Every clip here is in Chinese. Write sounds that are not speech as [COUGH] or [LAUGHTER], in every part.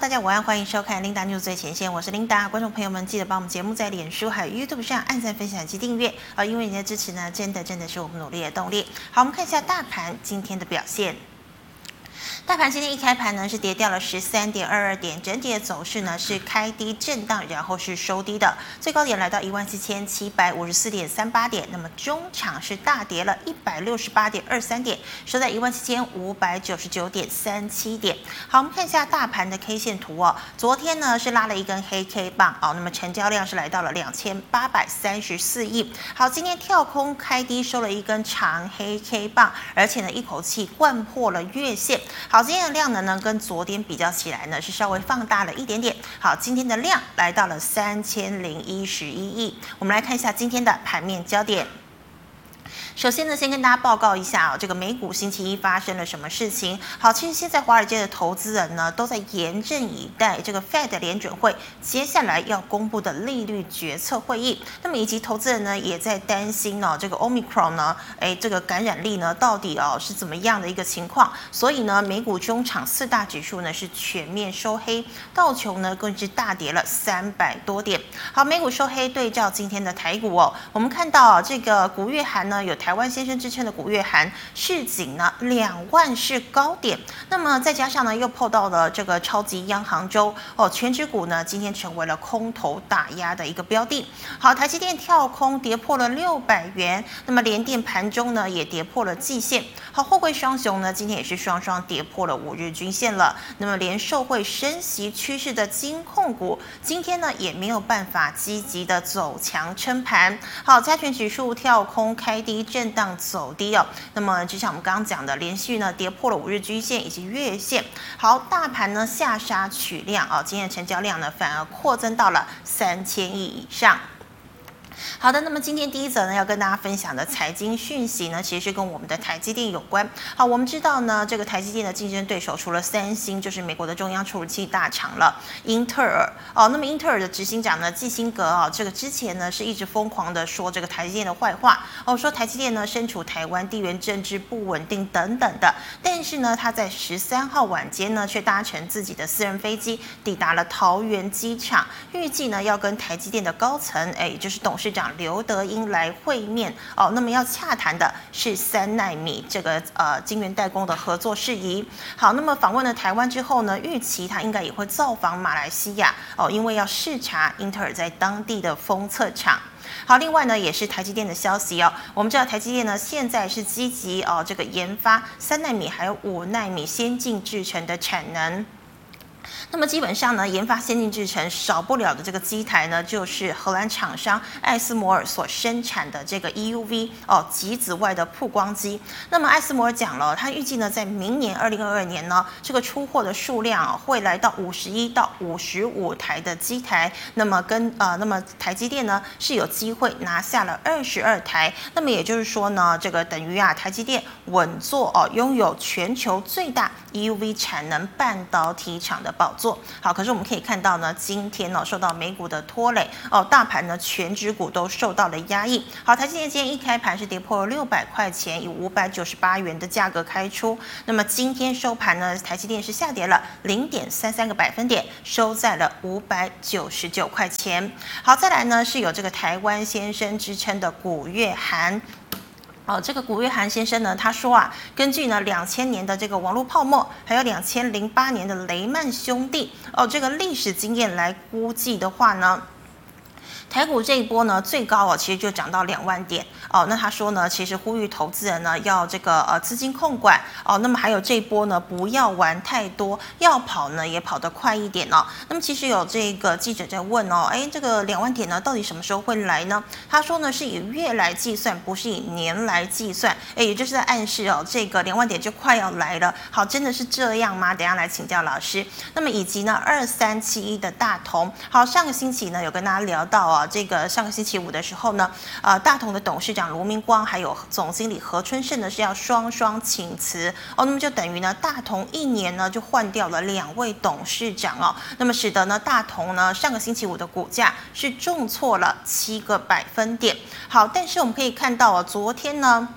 大家午安，欢迎收看琳达 news 最前线，我是 Linda。观众朋友们，记得帮我们节目在脸书还有 YouTube 上按赞、分享及订阅啊，因为你的支持呢，真的真的是我们努力的动力。好，我们看一下大盘今天的表现。大盘今天一开盘呢，是跌掉了十三点二二点，整体的走势呢是开低震荡，然后是收低的，最高点来到一万七千七百五十四点三八点，那么中场是大跌了一百六十八点二三点，收在一万七千五百九十九点三七点。好，我们看一下大盘的 K 线图哦，昨天呢是拉了一根黑 K 棒哦，那么成交量是来到了两千八百三十四亿。好，今天跳空开低收了一根长黑 K 棒，而且呢一口气掼破了月线。好今天的量能呢，跟昨天比较起来呢，是稍微放大了一点点。好，今天的量来到了三千零一十一亿。我们来看一下今天的盘面焦点。首先呢，先跟大家报告一下啊，这个美股星期一发生了什么事情？好，其实现在华尔街的投资人呢，都在严阵以待这个 Fed 联准会接下来要公布的利率决策会议。那么以及投资人呢，也在担心呢，这个 Omicron 呢，哎，这个感染力呢，到底哦是怎么样的一个情况？所以呢，美股中场四大指数呢是全面收黑，道琼呢更是大跌了三百多点。好，美股收黑，对照今天的台股哦，我们看到这个古月涵呢有。台湾先生之称的古月涵市井呢两万是高点，那么再加上呢又碰到了这个超级央行周哦，全指股呢今天成为了空头打压的一个标的。好，台积电跳空跌破了六百元，那么联电盘中呢也跌破了季线。好，货柜双雄呢今天也是双双跌破了五日均线了。那么连受惠升息趋势的金控股今天呢也没有办法积极的走强撑盘。好，加权指数跳空开低。震荡走低哦，那么就像我们刚刚讲的，连续呢跌破了五日均线以及月线。好，大盘呢下杀取量啊，今天的成交量呢反而扩增到了三千亿以上。好的，那么今天第一则呢，要跟大家分享的财经讯息呢，其实是跟我们的台积电有关。好，我们知道呢，这个台积电的竞争对手除了三星，就是美国的中央处理器大厂了，英特尔。哦，那么英特尔的执行长呢，基辛格啊，这个之前呢是一直疯狂的说这个台积电的坏话，哦，说台积电呢身处台湾地缘政治不稳定等等的。但是呢，他在十三号晚间呢，却搭乘自己的私人飞机抵达了桃园机场，预计呢要跟台积电的高层，哎，也就是董事。市长刘德英来会面哦，那么要洽谈的是三奈米这个呃晶圆代工的合作事宜。好，那么访问了台湾之后呢，预期他应该也会造访马来西亚哦，因为要视察英特尔在当地的封测厂。好，另外呢，也是台积电的消息哦，我们知道台积电呢现在是积极哦这个研发三奈米还有五奈米先进制程的产能。那么基本上呢，研发先进制程少不了的这个机台呢，就是荷兰厂商艾斯摩尔所生产的这个 EUV 哦极紫外的曝光机。那么艾斯摩尔讲了，他预计呢，在明年二零二二年呢，这个出货的数量啊会来到五十一到五十五台的机台。那么跟呃，那么台积电呢是有机会拿下了二十二台。那么也就是说呢，这个等于啊，台积电稳坐哦，拥有全球最大 EUV 产能半导体厂的宝座。好，可是我们可以看到呢，今天呢受到美股的拖累哦，大盘呢全指股都受到了压抑。好，台积电今天一开盘是跌破了六百块钱，以五百九十八元的价格开出。那么今天收盘呢，台积电是下跌了零点三三个百分点，收在了五百九十九块钱。好，再来呢是有这个台湾先生之称的古月涵。哦，这个古月涵先生呢，他说啊，根据呢两千年的这个网络泡沫，还有两千零八年的雷曼兄弟哦，这个历史经验来估计的话呢。台股这一波呢，最高哦，其实就涨到两万点哦。那他说呢，其实呼吁投资人呢要这个呃资金控管哦。那么还有这一波呢，不要玩太多，要跑呢也跑得快一点哦。那么其实有这个记者在问哦，哎，这个两万点呢，到底什么时候会来呢？他说呢，是以月来计算，不是以年来计算。哎，也就是在暗示哦，这个两万点就快要来了。好，真的是这样吗？等下来请教老师。那么以及呢，二三七一的大同，好，上个星期呢有跟大家聊到啊。这个上个星期五的时候呢，呃，大同的董事长卢明光还有总经理何春盛呢是要双双请辞哦，那么就等于呢，大同一年呢就换掉了两位董事长哦，那么使得呢，大同呢上个星期五的股价是重挫了七个百分点。好，但是我们可以看到啊，昨天呢。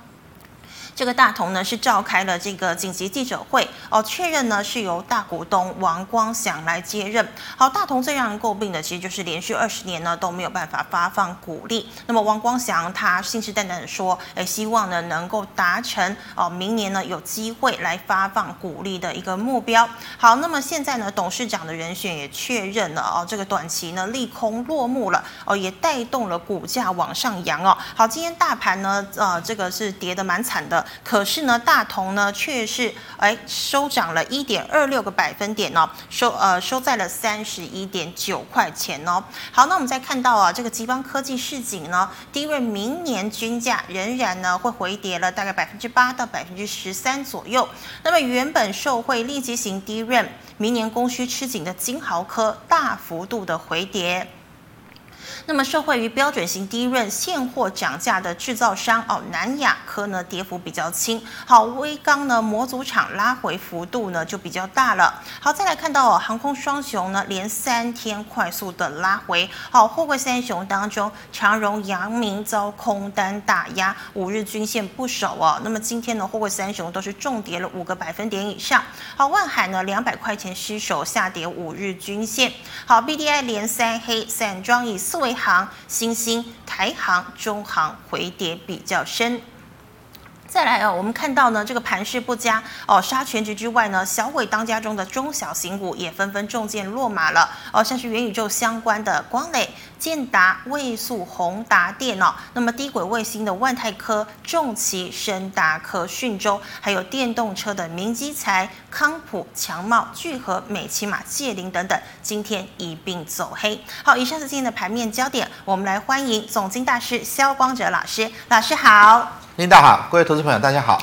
这个大同呢是召开了这个紧急记者会哦，确认呢是由大股东王光祥来接任。好，大同最让人诟病的其实就是连续二十年呢都没有办法发放股利。那么王光祥他信誓旦旦的说，哎，希望呢能够达成哦，明年呢有机会来发放股利的一个目标。好，那么现在呢董事长的人选也确认了哦，这个短期呢利空落幕了哦，也带动了股价往上扬哦。好，今天大盘呢呃这个是跌得蛮惨的。可是呢，大同呢却是哎收涨了一点二六个百分点哦，收呃收在了三十一点九块钱哦。好，那我们再看到啊，这个集邦科技市井呢，低润明年均价仍然呢会回跌了大概百分之八到百分之十三左右。那么原本受惠利基型低润，明年供需吃紧的金豪科大幅度的回跌。那么受惠于标准型低润现货涨价的制造商哦，南亚科呢跌幅比较轻。好，威刚呢模组厂拉回幅度呢就比较大了。好，再来看到，航空双雄呢连三天快速的拉回。好，货柜三雄当中，长荣、阳明遭空单打压，五日均线不守哦。那么今天呢，货柜三雄都是重跌了五个百分点以上。好，万海呢两百块钱失守，下跌五日均线。好，BDI 连三黑，散装以四维。航、新兴、台航、中航回跌比较深。再来哦，我们看到呢，这个盘势不佳。哦，杀全局之外呢，小鬼当家中的中小型股也纷纷中箭落马了。哦，像是元宇宙相关的光磊、建达、位速、宏达电脑，那么低轨卫星的万泰科、重骑、升达科、讯州，还有电动车的明基材、康普、强茂、聚合、美琪玛、界林等等，今天一并走黑。好，以上是今天的盘面焦点，我们来欢迎总经大师萧光哲老师，老师好。领导好，各位投资朋友大家好。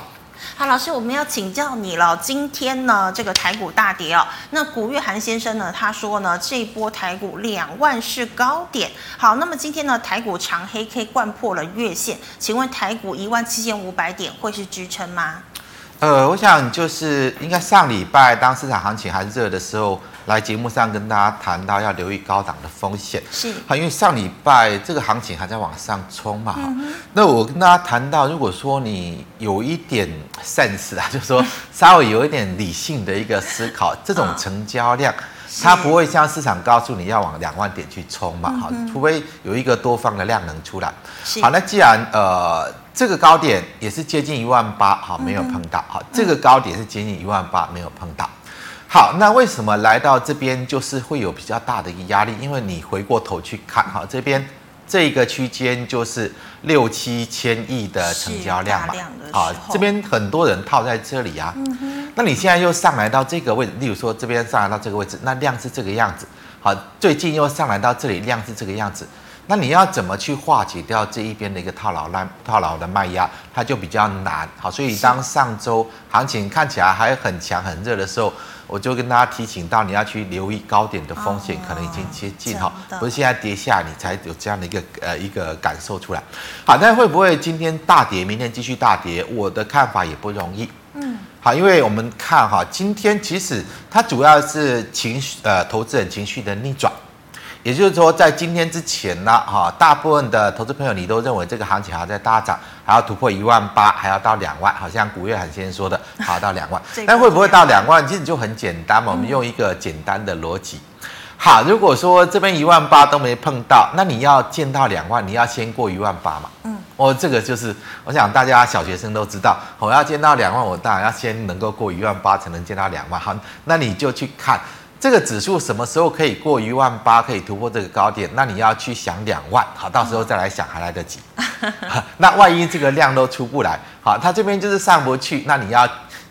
好，老师，我们要请教你了。今天呢，这个台股大跌哦。那古月涵先生呢，他说呢，这一波台股两万是高点。好，那么今天呢，台股长黑 K 掼破了月线，请问台股一万七千五百点会是支撑吗？呃，我想就是应该上礼拜当市场行情还热的时候。来节目上跟大家谈到要留意高档的风险，是好，因为上礼拜这个行情还在往上冲嘛，嗯、那我跟大家谈到，如果说你有一点 sense 啊，就是说 [LAUGHS] 稍微有一点理性的一个思考，这种成交量，嗯、它不会像市场告诉你要往两万点去冲嘛，好、嗯，除非有一个多方的量能出来，好，那既然呃这个高点也是接近一万八，好，没有碰到，好，这个高点是接近一万八，没有碰到。好，那为什么来到这边就是会有比较大的一个压力？因为你回过头去看，哈，这边这个区间就是六七千亿的成交量嘛，啊，这边很多人套在这里啊。嗯。那你现在又上来到这个位置，例如说这边上来到这个位置，那量是这个样子。好，最近又上来到这里，量是这个样子。那你要怎么去化解掉这一边的一个套牢烂套牢的卖压，它就比较难。好，所以当上周行情看起来还很强很热的时候，我就跟大家提醒到，你要去留意高点的风险可能已经接近哈，不是现在跌下你才有这样的一个呃一个感受出来。好，那会不会今天大跌，明天继续大跌？我的看法也不容易。嗯，好，因为我们看哈，今天其实它主要是情绪呃投资人情绪的逆转。也就是说，在今天之前呢，哈，大部分的投资朋友你都认为这个行情还在大涨，还要突破一万八，还要到两万，好像古月涵先生说的，[LAUGHS] 好到两万。但会不会到两万？其实就很简单嘛，我们用一个简单的逻辑。好，如果说这边一万八都没碰到，那你要见到两万，你要先过一万八嘛。嗯。我这个就是，我想大家小学生都知道，我要见到两万，我当然要先能够过一万八，才能见到两万。好，那你就去看。这个指数什么时候可以过一万八，可以突破这个高点？那你要去想两万，好，到时候再来想还来得及。[LAUGHS] 那万一这个量都出不来，好，它这边就是上不去，那你要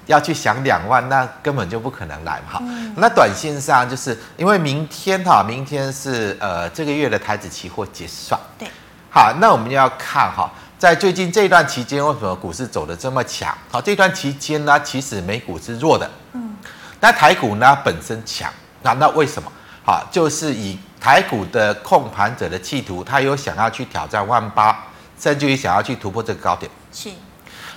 要去想两万，那根本就不可能来嘛。好，那短线上就是因为明天哈，明天是呃这个月的台指期货结算。对。好，那我们要看哈，在最近这段期间，为什么股市走得这么强？好，这段期间呢，其实美股是弱的。嗯。那台股呢本身强。那那为什么？好，就是以台股的控盘者的企图，他有想要去挑战万八，甚至于想要去突破这个高点。是。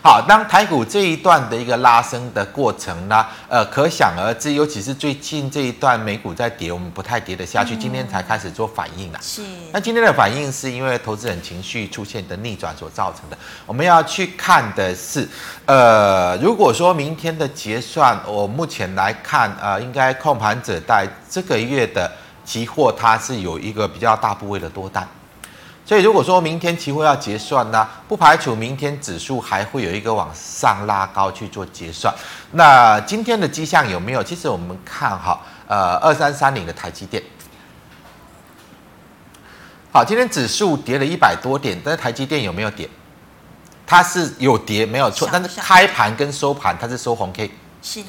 好，当台股这一段的一个拉升的过程呢，呃，可想而知，尤其是最近这一段美股在跌，我们不太跌得下去，今天才开始做反应了。是。那今天的反应是因为投资人情绪出现的逆转所造成的。我们要去看的是，呃，如果说明天的结算，我目前来看，呃，应该控盘者在这个月的期货，它是有一个比较大部位的多单。所以如果说明天期货要结算呢，不排除明天指数还会有一个往上拉高去做结算。那今天的迹象有没有？其实我们看哈，呃，二三三零的台积电，好，今天指数跌了一百多点，但是台积电有没有跌？它是有跌，没有错，但是开盘跟收盘它是收红 K。是。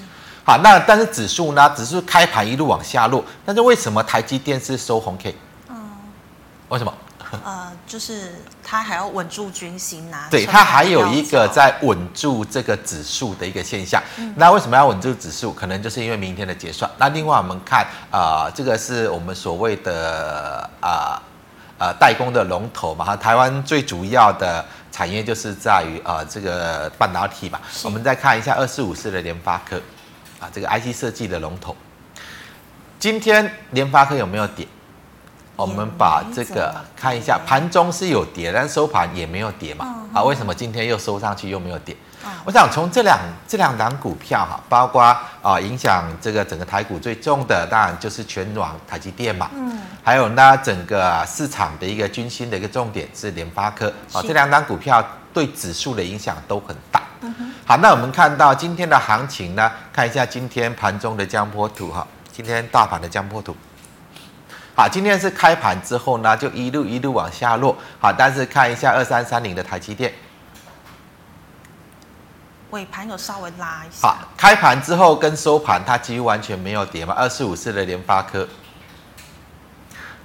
好，那但是指数呢？指数开盘一路往下落，但是为什么台积电是收红 K？嗯，为什么？呃，就是它还要稳住军心呐、啊，对，它还有一个在稳住这个指数的一个现象。嗯、那为什么要稳住指数？可能就是因为明天的结算。那另外我们看啊、呃，这个是我们所谓的啊呃，呃代工的龙头嘛，哈，台湾最主要的产业就是在于啊、呃、这个半导体嘛。我们再看一下二四五四的联发科啊，这个 IC 设计的龙头，今天联发科有没有跌？我们把这个看一下，盘中是有跌，但收盘也没有跌嘛。啊，为什么今天又收上去又没有跌？我想从这两这两档股票哈，包括啊影响这个整个台股最重的，当然就是全网台积电嘛。嗯。还有呢，整个市场的一个军心的一个重点是联发科啊，这两档股票对指数的影响都很大。好，那我们看到今天的行情呢，看一下今天盘中的江波图哈，今天大盘的江波图。好，今天是开盘之后呢，就一路一路往下落。好，但是看一下二三三零的台积电，尾盘有稍微拉一下。好，开盘之后跟收盘它几乎完全没有跌嘛。二四五四的联发科。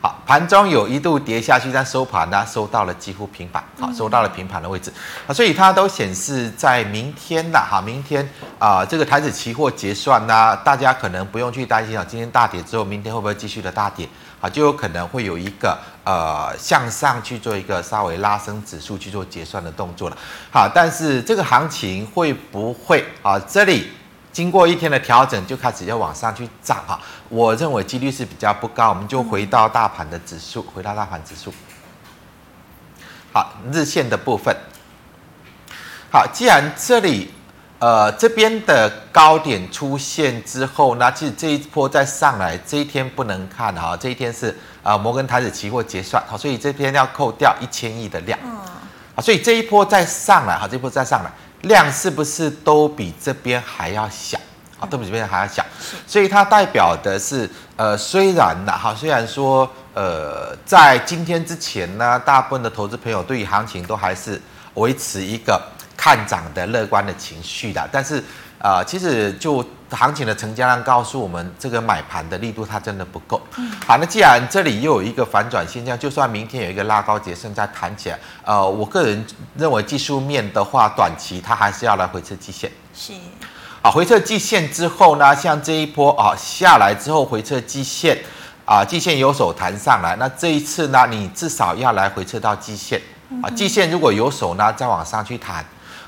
好，盘中有一度跌下去，但收盘呢，收到了几乎平盘，好，收到了平盘的位置，啊，所以它都显示在明天的哈，明天啊、呃，这个台子期货结算呢，大家可能不用去担心啊，今天大跌之后，明天会不会继续的大跌？啊，就有可能会有一个呃向上去做一个稍微拉升指数去做结算的动作了，好，但是这个行情会不会啊？这里。经过一天的调整，就开始要往上去涨啊。我认为几率是比较不高，我们就回到大盘的指数，回到大盘指数。好，日线的部分。好，既然这里呃这边的高点出现之后，那其实这一波再上来，这一天不能看哈，这一天是啊摩根台指期货结算，好，所以这边要扣掉一千亿的量。嗯。啊，所以这一波再上来，哈，这一波再上来。量是不是都比这边还要小啊？都比这边还要小，所以它代表的是，呃，虽然呢，哈，虽然说，呃，在今天之前呢，大部分的投资朋友对于行情都还是维持一个看涨的乐观的情绪的，但是，啊、呃，其实就。行情的成交量告诉我们，这个买盘的力度它真的不够。嗯，好，那既然这里又有一个反转现象，就算明天有一个拉高结算再弹起来，呃，我个人认为技术面的话，短期它还是要来回测季线。是，啊，回测季线之后呢，像这一波啊下来之后回测季线，啊，季线有手弹上来，那这一次呢，你至少要来回测到季线，啊，季线如果有手呢，再往上去弹。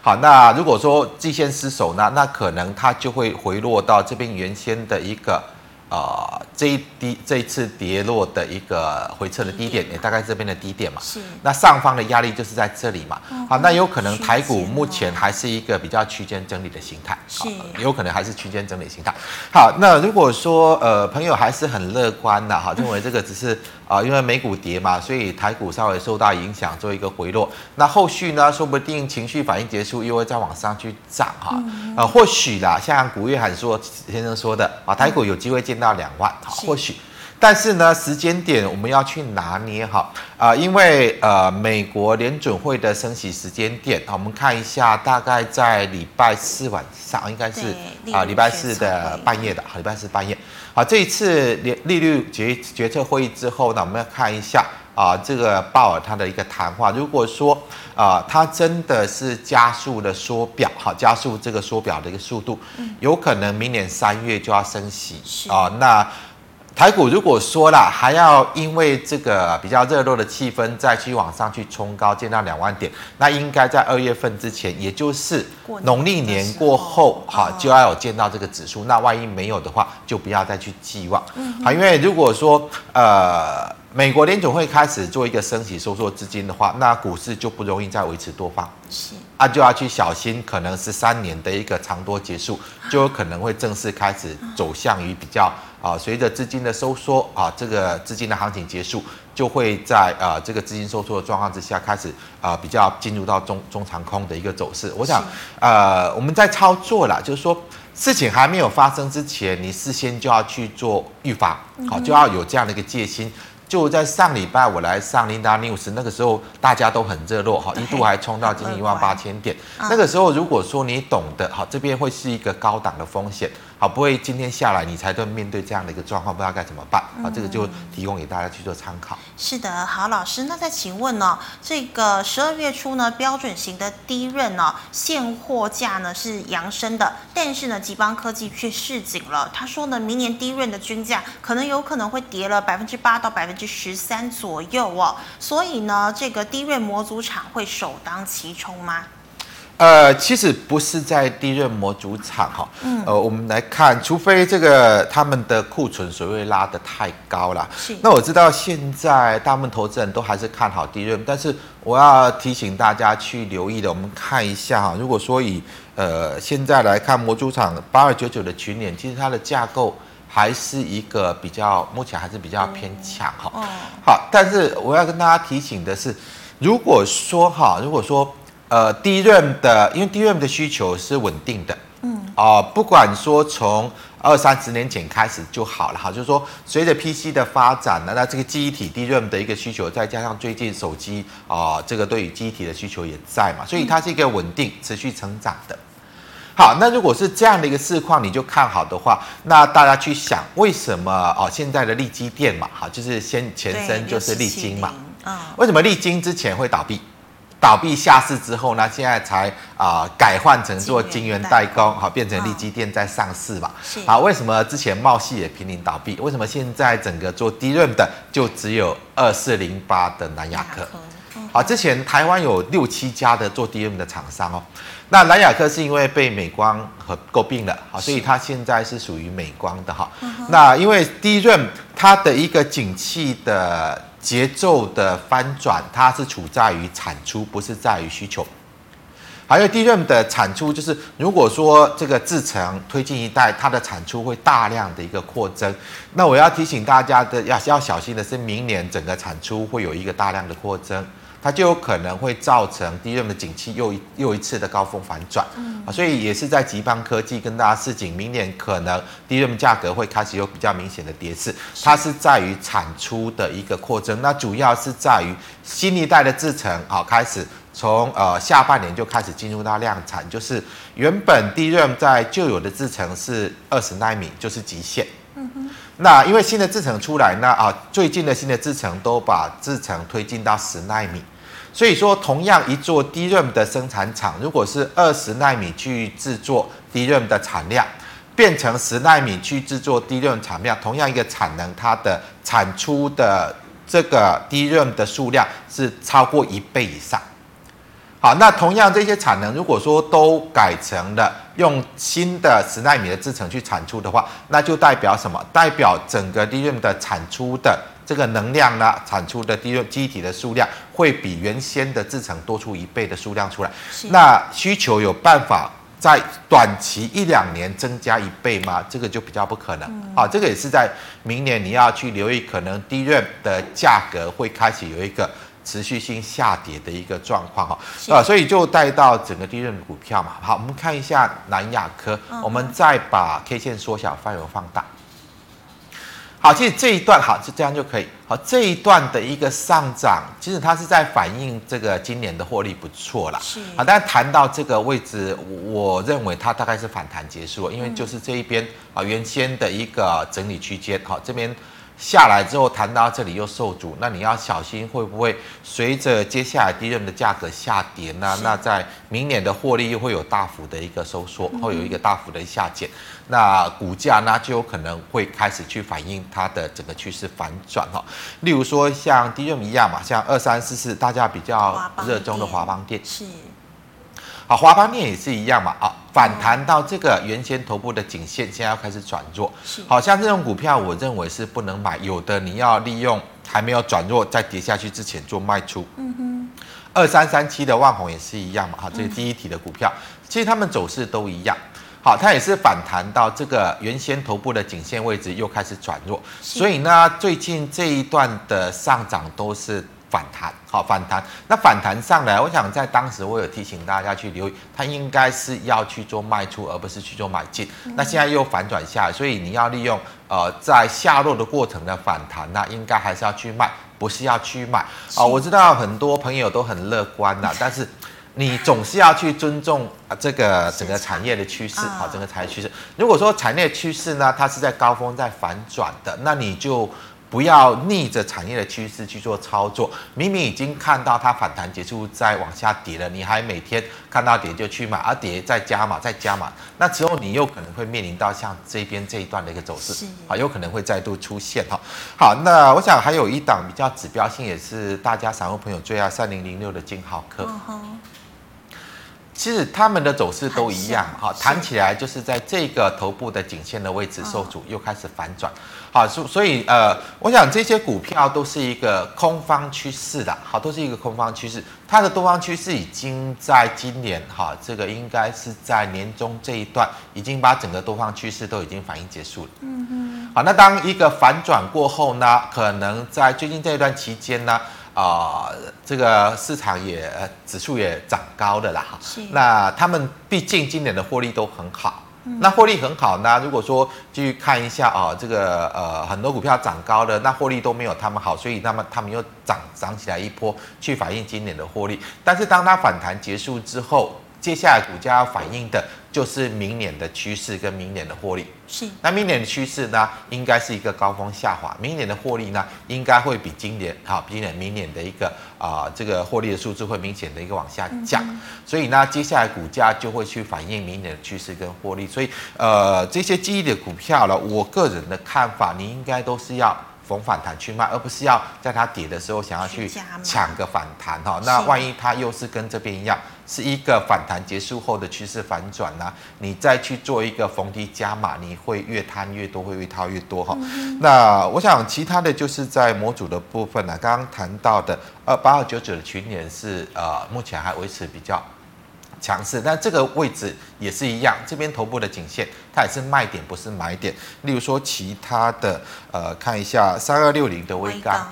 好，那如果说季线失守呢，那可能它就会回落到这边原先的一个。啊、呃，这一低这一次跌落的一个回撤的低点，也大概这边的低点嘛。是。那上方的压力就是在这里嘛。嗯、好，那有可能台股目前还是一个比较区间整理的形态。是。有可能还是区间整理形态。好，那如果说呃朋友还是很乐观的哈，认为这个只是啊、呃，因为美股跌嘛，所以台股稍微受到影响，做一个回落。那后续呢，说不定情绪反应结束，又会再往上去涨哈。嗯、呃，或许啦，像古月涵说先生说的啊，台股有机会见到。到两万，或许，但是呢，时间点我们要去拿捏哈啊、呃，因为呃，美国联准会的升息时间点，我们看一下，大概在礼拜四晚上，应该是啊，礼、呃、拜四的半夜的，好，礼拜四半夜，好，这一次利利率决决策会议之后呢，我们要看一下啊、呃，这个鲍尔他的一个谈话，如果说啊、呃，他真的是加速的缩表，好，加速这个缩表的一个速度，有可能明年三月就要升息啊、呃，那。台股如果说了还要因为这个比较热络的气氛再去往上去冲高，见到两万点，那应该在二月份之前，也就是农历年过后，哈，就要有见到这个指数。那万一没有的话，就不要再去寄望。嗯好，因为如果说呃美国联总会开始做一个升息收缩资金的话，那股市就不容易再维持多方。是啊，就要去小心，可能是三年的一个长多结束，就有可能会正式开始走向于比较。啊，随着资金的收缩啊，这个资金的行情结束，就会在啊这个资金收缩的状况之下，开始啊比较进入到中中长空的一个走势。我想，呃，我们在操作啦，就是说事情还没有发生之前，你事先就要去做预防，好，就要有这样的一个戒心。就在上礼拜我来上 Linda News 那个时候，大家都很热络哈，一度还冲到接近一万八千点。那个时候如果说你懂得好，这边会是一个高档的风险。好，不会今天下来你才对面对这样的一个状况，不知道该怎么办啊？这个就提供给大家去做参考。是的，好，老师，那再请问呢、哦，这个十二月初呢，标准型的 DRAM 呢，现货价呢是扬升的，但是呢，吉邦科技却示警了。他说呢，明年 DRAM 的均价可能有可能会跌了百分之八到百分之十三左右哦。所以呢，这个 DRAM 模组厂会首当其冲吗？呃，其实不是在 DRAM 模组厂哈，嗯，呃，我们来看，除非这个他们的库存水位拉得太高了，是。那我知道现在大部分投资人都还是看好 DRAM，但是我要提醒大家去留意的，我们看一下哈，如果说以呃现在来看模组厂八二九九的群联，其实它的架构还是一个比较目前还是比较偏强哈，哦，好，但是我要跟大家提醒的是，如果说哈，如果说呃，DRAM 的，因为 DRAM 的需求是稳定的，嗯，啊、呃，不管说从二三十年前开始就好了哈，就是说随着 PC 的发展呢，那这个记忆体 DRAM 的一个需求，再加上最近手机啊、呃，这个对于记忆体的需求也在嘛，所以它是一个稳定持续成长的。好，那如果是这样的一个市况，你就看好的话，那大家去想为什么哦？现在的利基电嘛，哈，就是先前身就是利晶嘛，啊，为什么利晶之前会倒闭？倒闭下市之后呢，现在才啊、呃、改换成做晶圆代工，好变成力积电在上市嘛。好啊，为什么之前茂系也濒临倒闭？为什么现在整个做 DRAM 的就只有二四零八的南亚科？好，之前台湾有六七家的做 DRAM 的厂商哦。那南亚科是因为被美光和诟病了，好，所以它现在是属于美光的哈。那因为 DRAM 它的一个景气的。节奏的翻转，它是处在于产出，不是在于需求。还有 DRAM 的产出，就是如果说这个制程推进一代，它的产出会大量的一个扩增。那我要提醒大家的，要要小心的是，明年整个产出会有一个大量的扩增。它就有可能会造成 DRAM 的景气又一又一次的高峰反转，啊，所以也是在吉邦科技跟大家示警，明年可能 DRAM 价格会开始有比较明显的跌势，它是在于产出的一个扩增，那主要是在于新一代的制程，好，开始从呃下半年就开始进入到量产，就是原本 DRAM 在旧有的制程是二十奈米就是极限，嗯哼，那因为新的制程出来，呢啊最近的新的制程都把制程推进到十奈米。所以说，同样一座 DRAM 的生产厂，如果是二十纳米去制作 DRAM 的产量，变成十纳米去制作 DRAM 产量，同样一个产能，它的产出的这个 DRAM 的数量是超过一倍以上。好，那同样这些产能，如果说都改成了用新的十纳米的制程去产出的话，那就代表什么？代表整个 DRAM 的产出的。这个能量呢，产出的记忆体的数量会比原先的制成多出一倍的数量出来。那需求有办法在短期一两年增加一倍吗？这个就比较不可能。好，这个也是在明年你要去留意，可能 DRAM 的价格会开始有一个持续性下跌的一个状况哈。啊，所以就带到整个 DRAM 的股票嘛。好，我们看一下南亚科，我们再把 K 线缩小，范围放大。好，其实这一段好，就这样就可以。好，这一段的一个上涨，其实它是在反映这个今年的获利不错啦。是。好，但谈到这个位置，我认为它大概是反弹结束了，因为就是这一边啊，原先的一个整理区间，好，这边下来之后弹到这里又受阻，那你要小心会不会随着接下来 DRAM 的价格下跌呢？那在明年的获利又会有大幅的一个收缩，会有一个大幅的下减，那股价呢就有可能会开始去反映它的整个趋势反转哈。例如说像 DRAM 一样嘛，像二三四四大家比较热衷的华邦电是。好，华邦电也是一样嘛，啊，反弹到这个原先头部的颈线，现在要开始转弱。是，好像这种股票，我认为是不能买，有的你要利用还没有转弱，再跌下去之前做卖出。嗯哼，二三三七的万宏也是一样嘛，哈，这个第一体的股票，其实他们走势都一样。好，它也是反弹到这个原先头部的颈线位置，又开始转弱。所以呢，最近这一段的上涨都是。反弹，好反弹。那反弹上来，我想在当时我有提醒大家去留意，它应该是要去做卖出，而不是去做买进。那现在又反转下来，所以你要利用呃在下落的过程的反弹，那应该还是要去卖，不是要去买。啊，我知道很多朋友都很乐观的，[LAUGHS] 但是你总是要去尊重啊这个整个产业的趋势，好，整个产业趋势。如果说产业趋势呢，它是在高峰在反转的，那你就。不要逆着产业的趋势去做操作，明明已经看到它反弹结束，再往下跌了，你还每天看到跌就去买，而跌再加码，再加码，那之后你又可能会面临到像这边这一段的一个走势，啊，有可能会再度出现。哈。好，那我想还有一档比较指标性，也是大家散户朋友最爱三零零六的金豪科。其实他们的走势都一样，哈，弹起来就是在这个头部的颈线的位置受阻，又开始反转，好，所所以呃，我想这些股票都是一个空方趋势的，好，都是一个空方趋势，它的多方趋势已经在今年，哈，这个应该是在年中这一段已经把整个多方趋势都已经反应结束了，嗯嗯，好，那当一个反转过后呢，可能在最近这一段期间呢。啊、呃，这个市场也指数也涨高的啦，是。那他们毕竟今年的获利都很好，嗯、那获利很好呢。如果说继续看一下啊、呃，这个呃很多股票涨高的，那获利都没有他们好，所以那么他们又涨涨起来一波，去反映今年的获利。但是当它反弹结束之后，接下来股价要反映的就是明年的趋势跟明年的获利。是，那明年的趋势呢，应该是一个高峰下滑。明年的获利呢，应该会比今年好，比今年明年的一个啊、呃，这个获利的数字会明显的一个往下降。嗯、所以呢，接下来股价就会去反映明年的趋势跟获利。所以呃，这些记忆的股票呢，我个人的看法，你应该都是要。逢反弹去卖，而不是要在它跌的时候想要去抢个反弹哈。那万一它又是跟这边一样，是一个反弹结束后的趋势反转呢？你再去做一个逢低加码，你会越摊越多，会越套越多哈。那我想其他的就是在模组的部分呢，刚刚谈到的二八二九九的群联是呃目前还维持比较。强势，但这个位置也是一样，这边头部的颈线它也是卖点，不是买点。例如说其他的，呃，看一下三二六零的微钢，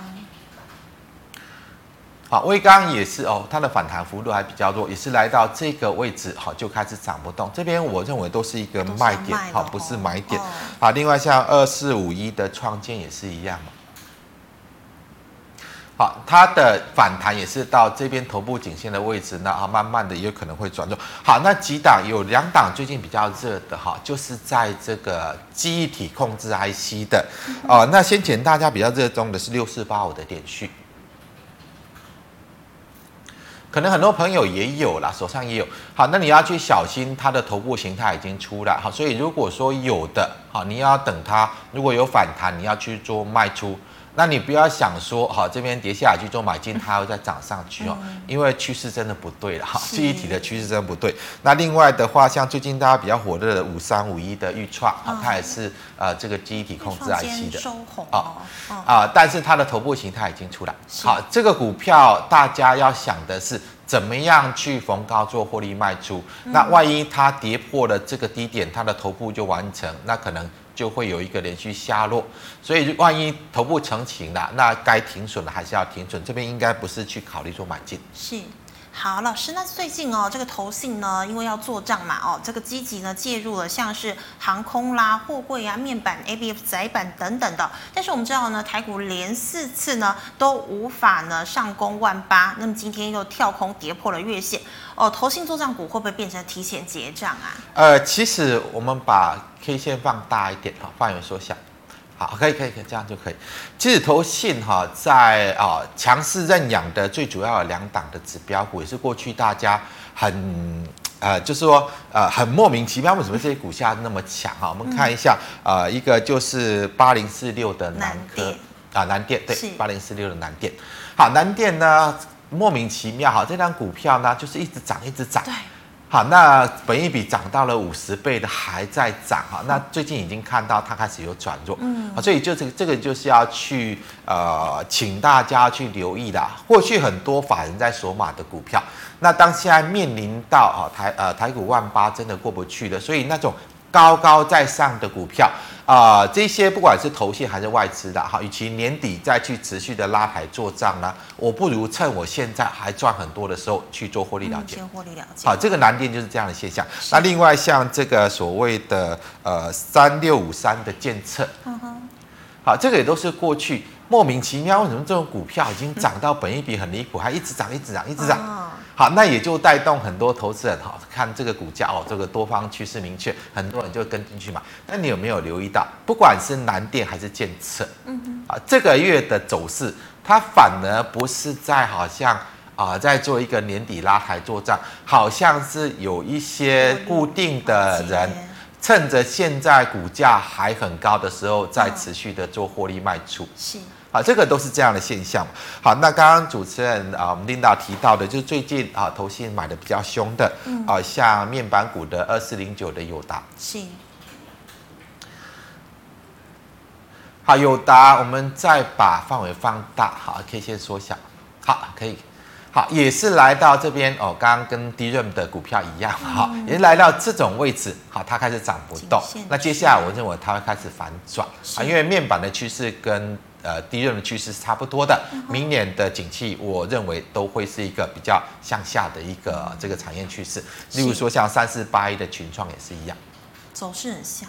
好，微钢也是哦，它的反弹幅度还比较弱，也是来到这个位置，好，就开始涨不动。这边我认为都是一个卖点，好，不是买点。好，另外像二四五一的创建也是一样嘛。好，它的反弹也是到这边头部颈线的位置，那啊，慢慢的也有可能会转弱。好，那几档有两档最近比较热的哈，就是在这个记忆体控制 IC 的哦。那先前大家比较热衷的是六四八五的点序，可能很多朋友也有啦，手上也有。好，那你要去小心它的头部形态已经出来。好，所以如果说有的，好，你要等它如果有反弹，你要去做卖出。那你不要想说，好，这边跌下来去做买进，它会再涨上去哦，因为趋势真的不对了哈，记忆体的趋势真的不对。那另外的话，像最近大家比较火热的五三五一的预创啊，它也是呃这个记忆体控制 IC 的啊啊，但是它的头部形态已经出来。好，这个股票大家要想的是怎么样去逢高做获利卖出。那万一它跌破了这个低点，它的头部就完成，那可能。就会有一个连续下落，所以万一头部成型了，那该停损的还是要停损。这边应该不是去考虑做买进。是，好，老师，那最近哦，这个投信呢，因为要做账嘛，哦，这个积极呢介入了，像是航空啦、货柜啊、面板、ABF 载板等等的。但是我们知道呢，台股连四次呢都无法呢上攻万八，那么今天又跳空跌破了月线。哦，投信做账股会不会变成提前结账啊？呃，其实我们把 K 线放大一点哈，范围缩小。好，可以可以可以，这样就可以。其实投信哈，在啊强势认养的最主要的两档的指标股，也是过去大家很呃，就是说呃很莫名其妙，为什么这些股价那么强哈？我们看一下，呃，一个就是八零四六的南科啊，南电对，八零四六的南电。好，南电呢莫名其妙哈，这张股票呢就是一直涨一直涨。对。好，那本一比涨到了五十倍的还在涨哈，那最近已经看到它开始有转弱，嗯，所以就这个这个就是要去呃，请大家去留意的。过去很多法人在索马的股票，那当现在面临到啊台呃台股万八真的过不去了，所以那种。高高在上的股票啊、呃，这些不管是投信还是外资的哈，与其年底再去持续的拉抬做账呢，我不如趁我现在还赚很多的时候去做获利了结。先获利了结。好，这个难点就是这样的现象。那另外像这个所谓的呃三六五三的建测，嗯哼，好，这个也都是过去莫名其妙为什么这种股票已经涨到本益比很离谱，还一直涨一直涨一直涨。好，那也就带动很多投资人哈，看这个股价哦，这个多方趋势明确，很多人就跟进去嘛。那你有没有留意到，不管是南电还是建策，嗯哼，啊，这个月的走势，它反而不是在好像啊，在做一个年底拉抬作战，好像是有一些固定的人，趁着现在股价还很高的时候，在持续的做获利卖出。是。啊，这个都是这样的现象。好，那刚刚主持人啊，我们 Linda 提到的，就是最近啊，投信买的比较凶的，嗯、啊，像面板股的二四零九的友达。是。好，友达，我们再把范围放大，好，可以先缩小。好，可以。好，也是来到这边哦，刚刚跟 DRAM 的股票一样，好、嗯，也是来到这种位置，好，它开始涨不动。那接下来我认为它会开始反转啊，因为面板的趋势跟呃，低润的趋势是差不多的。明年的景气，我认为都会是一个比较向下的一个这个产业趋势。例如说，像三四八一的群创也是一样，走势很像。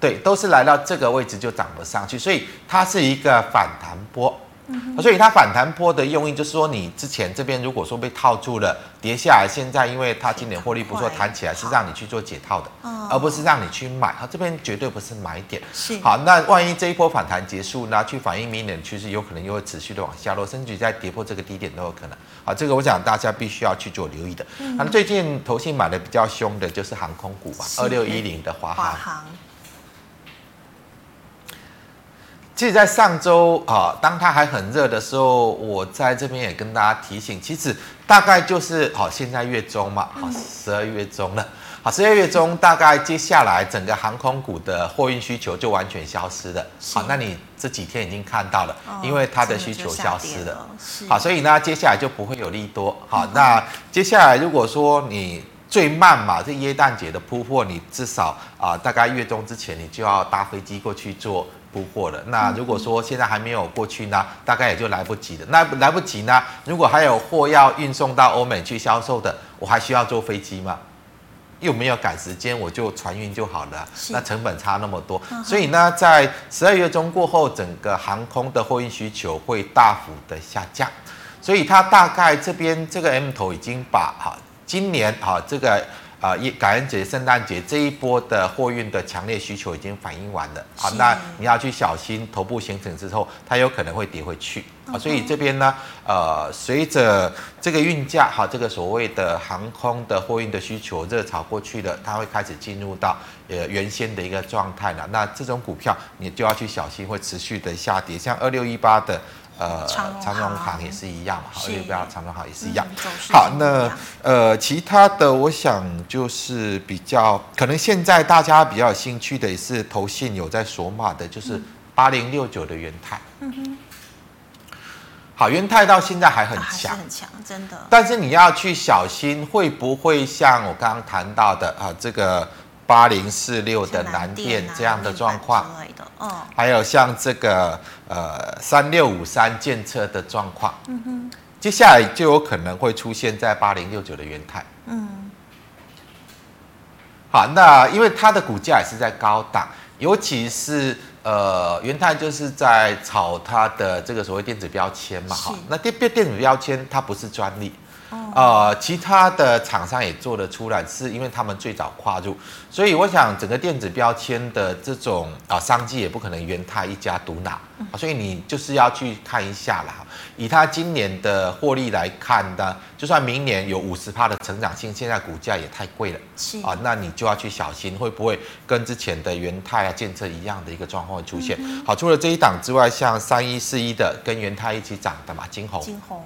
对，都是来到这个位置就涨不上去，所以它是一个反弹波。嗯、所以它反弹波的用意就是说，你之前这边如果说被套住了，跌下来，现在因为它今年获利不错，弹起来是让你去做解套的，而不是让你去买。它这边绝对不是买点。是。好，那万一这一波反弹结束呢，去反映明年趋势，有可能又会持续的往下落，甚至在跌破这个低点都有可能。好，这个我想大家必须要去做留意的。那、嗯、最近投信买的比较凶的就是航空股吧，二六一零的华航。其实，在上周啊，当它还很热的时候，我在这边也跟大家提醒，其实大概就是好，现在月中嘛，好，十二月中了，好，十二月中大概接下来整个航空股的货运需求就完全消失了。好，那你这几天已经看到了，因为它的需求消失了。好，所以呢，接下来就不会有利多。好，那接下来如果说你最慢嘛，这耶诞节的铺货，你至少啊，大概月中之前你就要搭飞机过去做。铺货了，那如果说现在还没有过去呢，大概也就来不及了。那来不及呢？如果还有货要运送到欧美去销售的，我还需要坐飞机吗？又没有赶时间，我就船运就好了。那成本差那么多，所以呢，在十二月中过后，整个航空的货运需求会大幅的下降。所以它大概这边这个 M 头已经把哈今年哈这个。啊，一感恩节、圣诞节这一波的货运的强烈需求已经反映完了。好，那你要去小心头部形成之后，它有可能会跌回去。啊，所以这边呢，呃，随着这个运价，哈，这个所谓的航空的货运的需求热潮过去了，它会开始进入到呃原先的一个状态了。那这种股票你就要去小心，会持续的下跌。像二六一八的。呃，长荣行也是一样嘛，好，而且不要长荣行也是一样。好，那呃，其他的我想就是比较可能现在大家比较有兴趣的也是投信有在索马的，就是八零六九的元泰。嗯哼。好，元泰到现在还很强，很强，真的。但是你要去小心，会不会像我刚刚谈到的啊，这个。八零四六的南电这样的状况，还有像这个呃三六五三建测的状况，嗯哼，接下来就有可能会出现在八零六九的元泰，嗯，好，那因为它的股价也是在高档，尤其是呃元泰就是在炒它的这个所谓电子标签嘛，哈，那电电电子标签它不是专利。呃，其他的厂商也做得出来，是因为他们最早跨入，所以我想整个电子标签的这种啊、呃、商机也不可能元太一家独拿，所以你就是要去看一下啦。以他今年的获利来看呢，就算明年有五十趴的成长性，现在股价也太贵了，是啊，那你就要去小心，会不会跟之前的元泰啊、建测一样的一个状况出现？嗯、好，除了这一档之外，像三一四一的跟元泰一起涨的嘛，晶宏。晶宏。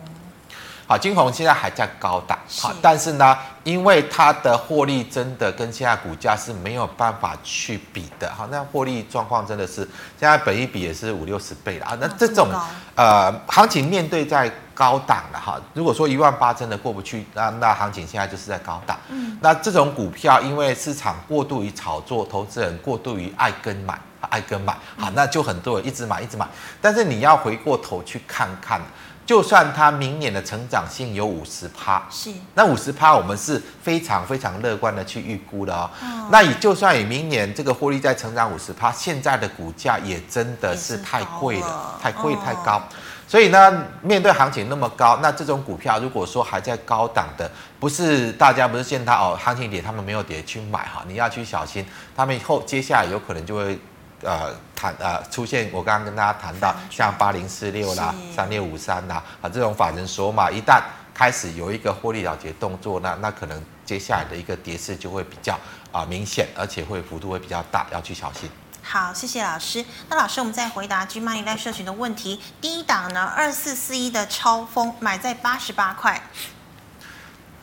好，金宏现在还在高档，好，但是呢，因为它的获利真的跟现在股价是没有办法去比的，好，那获利状况真的是现在本一比也是五六十倍了啊，那这种呃行情面对在高档了哈，如果说一万八真的过不去，那那行情现在就是在高档，嗯，那这种股票因为市场过度于炒作，投资人过度于爱跟买，爱跟买，好，那就很多人一直买一直买，但是你要回过头去看看。就算它明年的成长性有五十趴，是那五十趴，我们是非常非常乐观的去预估的哦。哦那也就算以明年这个获利再成长五十趴，现在的股价也真的是太贵了，了太贵太高。哦、所以呢，面对行情那么高，那这种股票如果说还在高档的，不是大家不是见它哦，行情跌他们没有跌去买哈，你要去小心，他们以后接下来有可能就会。呃，谈呃出现，我刚刚跟大家谈到像八零四六啦、三六五三啦啊这种法人锁码，一旦开始有一个获利了结动作，那那可能接下来的一个跌势就会比较啊、呃、明显，而且会幅度会比较大，要去小心。好，谢谢老师。那老师，我们再回答 GMoney 赖社群的问题。第一档呢，二四四一的超丰买在八十八块。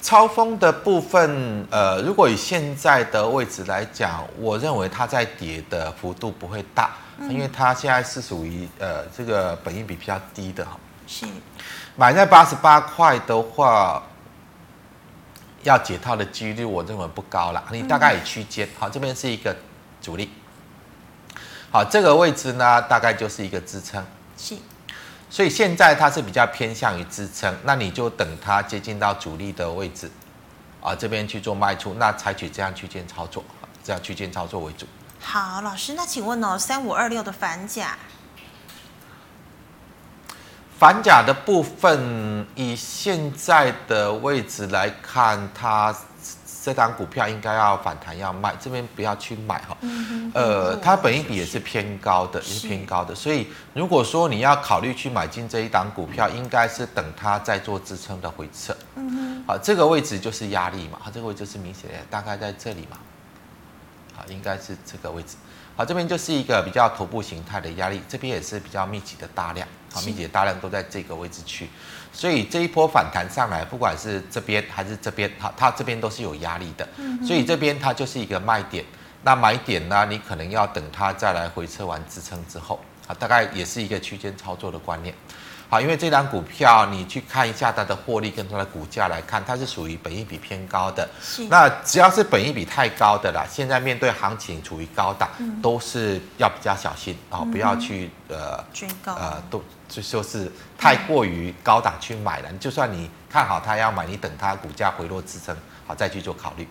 超风的部分，呃，如果以现在的位置来讲，我认为它在跌的幅度不会大，嗯、因为它现在是属于呃这个本益比比较低的哈。是。买在八十八块的话，要解套的几率我认为不高了。你大概以区间，好，这边是一个阻力。好，这个位置呢，大概就是一个支撑。是。所以现在它是比较偏向于支撑，那你就等它接近到主力的位置，啊，这边去做卖出，那采取这样区间操作，这样区间操作为主。好，老师，那请问哦，三五二六的反甲，反甲的部分，以现在的位置来看，它。这档股票应该要反弹要卖，这边不要去买哈。嗯、呃，它本益比也是偏高的，也是偏高的。所以如果说你要考虑去买进这一档股票，应该是等它再做支撑的回撤。嗯哼。好，这个位置就是压力嘛，它这个位置是明显的，大概在这里嘛。好，应该是这个位置。好，这边就是一个比较头部形态的压力，这边也是比较密集的大量。好，密集的大量都在这个位置去。所以这一波反弹上来，不管是这边还是这边，它它这边都是有压力的。所以这边它就是一个卖点。那买点呢，你可能要等它再来回撤完支撑之后，啊，大概也是一个区间操作的观念。好，因为这张股票你去看一下它的获利跟它的股价来看，它是属于本益比偏高的。是。那只要是本益比太高的啦，现在面对行情处于高档，都是要比较小心啊，不要去呃追高呃都。就说是太过于高档去买了，就算你看好它要买，你等它股价回落支撑，好再去做考虑。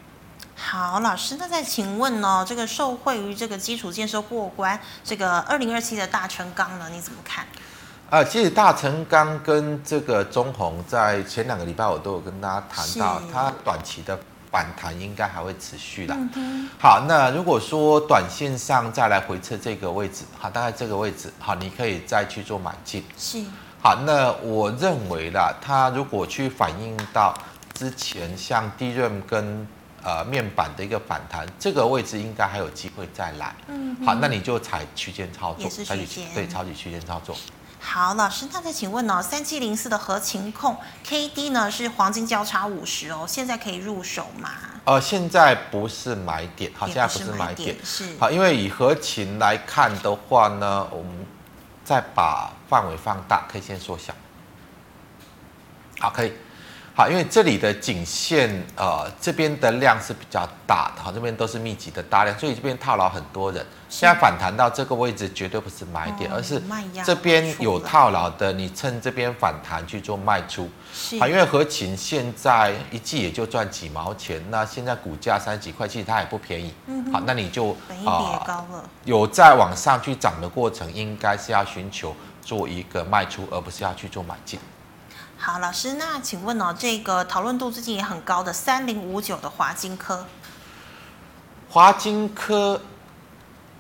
好，老师，那再请问呢？这个受惠于这个基础建设过关，这个二零二七的大成钢呢，你怎么看？呃，其实大成钢跟这个中鸿在前两个礼拜我都有跟大家谈到，它短期的。反弹应该还会持续的。好，那如果说短线上再来回测这个位置，好，大概这个位置，好，你可以再去做买进。是。好，那我认为啦，它如果去反映到之前像 DRAM 跟呃面板的一个反弹，这个位置应该还有机会再来。嗯。好，那你就采区间操作，采取对，采取区间操作。好，老师，那再请问哦，三七零四的合情控 K D 呢是黄金交叉五十哦，现在可以入手吗？呃，现在不是买点，好，现在不是买点，是好，因为以合情来看的话呢，我们再把范围放大，可以先缩小，好，可以。好，因为这里的颈线，呃，这边的量是比较大的，好，这边都是密集的大量，所以这边套牢很多人。现在反弹到这个位置，绝对不是买点，而是这边有套牢的，你趁这边反弹去做卖出。好，因为合勤现在一季也就赚几毛钱，那现在股价三十几块，其实它也不便宜。好，那你就啊，有在往上去涨的过程，应该是要寻求做一个卖出，而不是要去做买进。好，老师，那请问哦，这个讨论度最近也很高的三零五九的华金科，华金科，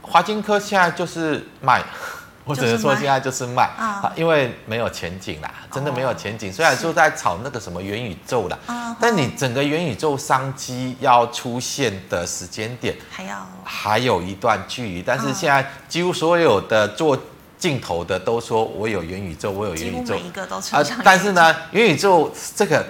华金科现在就是卖。[LAUGHS] 我只能说现在就是卖啊，因为没有前景啦，真的没有前景。虽然说在炒那个什么元宇宙啦，但你整个元宇宙商机要出现的时间点还要还有一段距离。但是现在几乎所有的做镜头的都说我有元宇宙，我有元宇宙，每一个都啊。但是呢，元宇宙这个。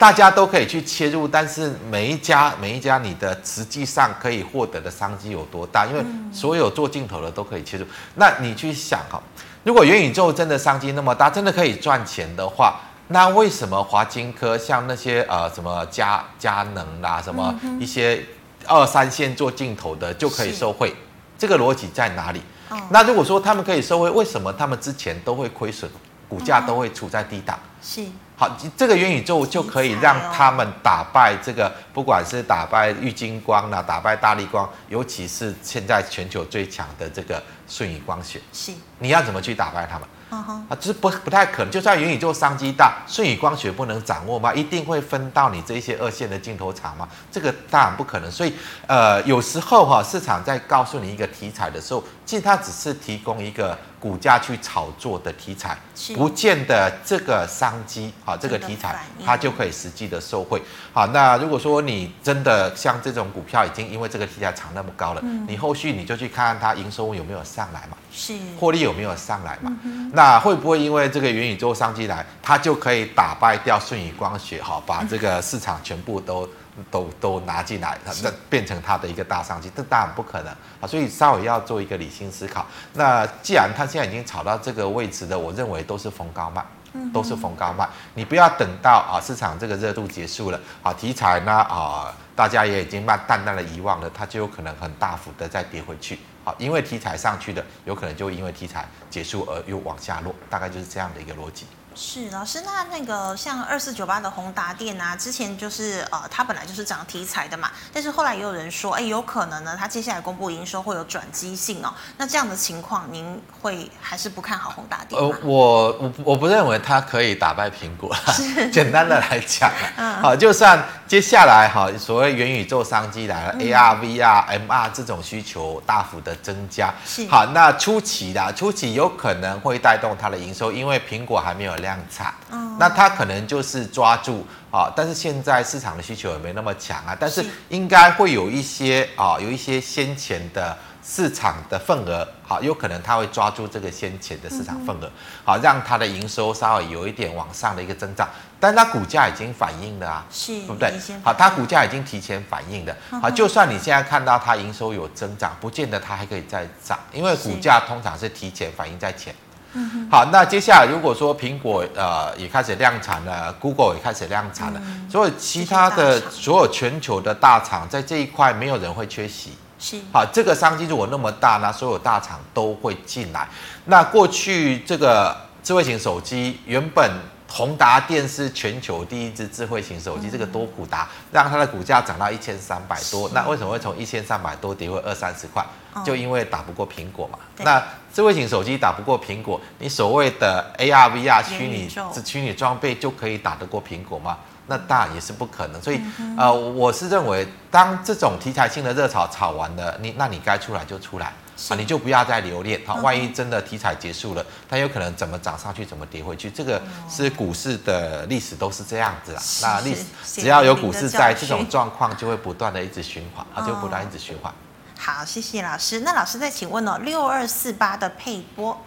大家都可以去切入，但是每一家每一家你的实际上可以获得的商机有多大？因为所有做镜头的都可以切入。那你去想哈，如果元宇宙真的商机那么大，真的可以赚钱的话，那为什么华金科像那些呃什么佳佳能啦，什么一些二三线做镜头的就可以受惠？这个逻辑在哪里？那如果说他们可以受惠，为什么他们之前都会亏损，股价都会处在低档？是。好，这个元宇宙就可以让他们打败这个，不管是打败玉金光啦，打败大力光，尤其是现在全球最强的这个顺宇光学。是，你要怎么去打败他们？啊，就是不不太可能。就算元宇宙商机大，顺宇光学不能掌握吗？一定会分到你这些二线的镜头厂吗？这个当然不可能。所以，呃，有时候哈，市场在告诉你一个题材的时候，其实它只是提供一个股价去炒作的题材，不见得这个商机啊，这个题材它就可以实际的受惠。好，那如果说你真的像这种股票已经因为这个题材涨那么高了，你后续你就去看看它营收有没有上来嘛？是，获利有没有上来嘛？那会不会因为这个元宇宙商机来，它就可以打败掉舜宇光学？好，把这个市场全部都都都拿进来，那变成它的一个大商机？这当然不可能啊！所以稍微要做一个理性思考。那既然它现在已经炒到这个位置的，我认为都是逢高卖，都是逢高卖。你不要等到啊市场这个热度结束了啊，题材呢啊大家也已经慢淡淡的遗忘了，它就有可能很大幅的再跌回去。好，因为题材上去的，有可能就因为题材结束而又往下落，大概就是这样的一个逻辑。是老师，那那个像二四九八的宏达电啊，之前就是呃，它本来就是涨题材的嘛，但是后来也有人说，哎，有可能呢，它接下来公布营收会有转机性哦。那这样的情况，您会还是不看好宏达电？呃，我我我不认为它可以打败苹果。是 [LAUGHS] 简单的来讲，嗯，好，就算接下来哈，所谓元宇宙商机来了，嗯，AR、VR、MR 这种需求大幅的增加，是。好，那初期的初期有可能会带动它的营收，因为苹果还没有。量产，那它可能就是抓住啊，但是现在市场的需求也没那么强啊，但是。应该会有一些啊，有一些先前的市场的份额，好，有可能它会抓住这个先前的市场份额，好，让它的营收稍微有一点往上的一个增长，但它股价已经反映了啊，是，对不对？好，它股价已经提前反映的，好，就算你现在看到它营收有增长，不见得它还可以再涨，因为股价通常是提前反映在前。嗯，好，那接下来如果说苹果呃也开始量产了，Google 也开始量产了，嗯、所以其他的所有全球的大厂在这一块没有人会缺席。是，好，这个商机如果那么大，那所有大厂都会进来。那过去这个智慧型手机原本。宏达电是全球第一支智慧型手机，嗯、这个多普达让它的股价涨到一千三百多，那为什么会从一千三百多跌回二三十块？哦、就因为打不过苹果嘛。那智慧型手机打不过苹果，你所谓的 AR、VR 虚拟是虚拟装备就可以打得过苹果吗？那当然也是不可能。所以，嗯、呃，我是认为，当这种题材性的热潮炒完了，你那你该出来就出来。啊，你就不要再留恋。好，万一真的题材结束了，它有可能怎么涨上去，怎么跌回去。这个是股市的历史都是这样子啦。那历史只要有股市在，这种状况就会不断的一直循环，啊，就不断一直循环。好，谢谢老师。那老师再请问哦，六二四八的配波，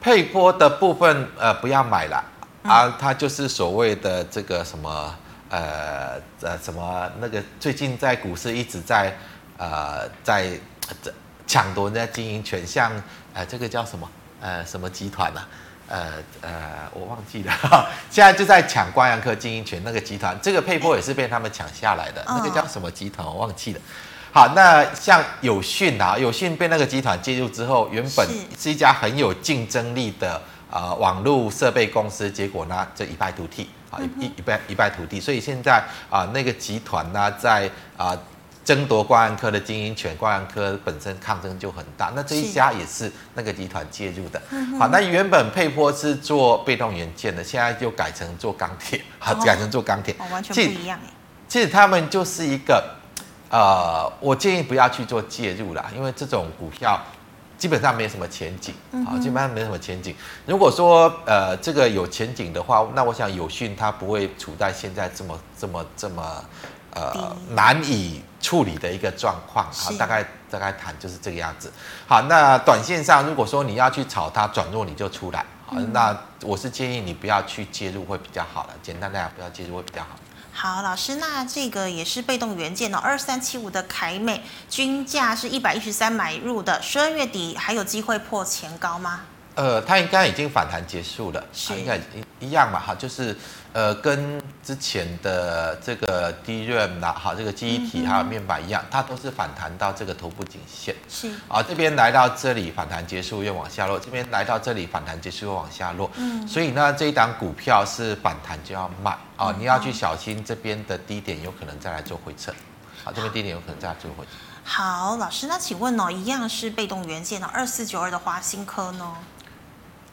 配波的部分呃不要买了啊，他就是所谓的这个什么呃呃什么那个最近在股市一直在呃在。这抢夺人家经营权，像呃这个叫什么呃什么集团呢、啊？呃呃我忘记了，[LAUGHS] 现在就在抢光阳科经营权那个集团，这个配波也是被他们抢下来的，那个叫什么集团我忘记了。好，那像有讯啊，有讯被那个集团介入之后，原本是一家很有竞争力的呃网络设备公司，结果呢这一败涂地啊一一一败一败涂地，所以现在啊、呃、那个集团呢在啊。呃争夺冠安科的经营权，冠安科本身抗争就很大。那这一家也是那个集团介入的。好，那原本配波是做被动元件的，现在就改成做钢铁，好，改成做钢铁，哦，完全不一样。其实他们就是一个，呃，我建议不要去做介入啦，因为这种股票基本上没什么前景，好，基本上没什么前景。如果说呃这个有前景的话，那我想有讯它不会处在现在这么这么这么呃难以处理的一个状况。好，大概大概谈就是这个样子。好，那短线上如果说你要去炒它转弱，你就出来。好，那我是建议你不要去介入会比较好了。简单来讲，不要介入会比较好。好，老师，那这个也是被动元件哦，二三七五的凯美均价是一百一十三买入的，十二月底还有机会破前高吗？呃，它应该已经反弹结束了，是应该一一样嘛，哈，就是呃，跟之前的这个 DRAM 啦，哈，这个记忆体还有面板一样，嗯、它都是反弹到这个头部颈线，是。啊，这边来到这里反弹结束又往下落，这边来到这里反弹结束又往下落，嗯，所以呢，这一档股票是反弹就要卖啊，嗯、你要去小心这边的低点有可能再来做回撤，啊，这边低点有可能再来做回撤。好，老师，那请问哦，一样是被动元件呢，二四九二的华新科呢？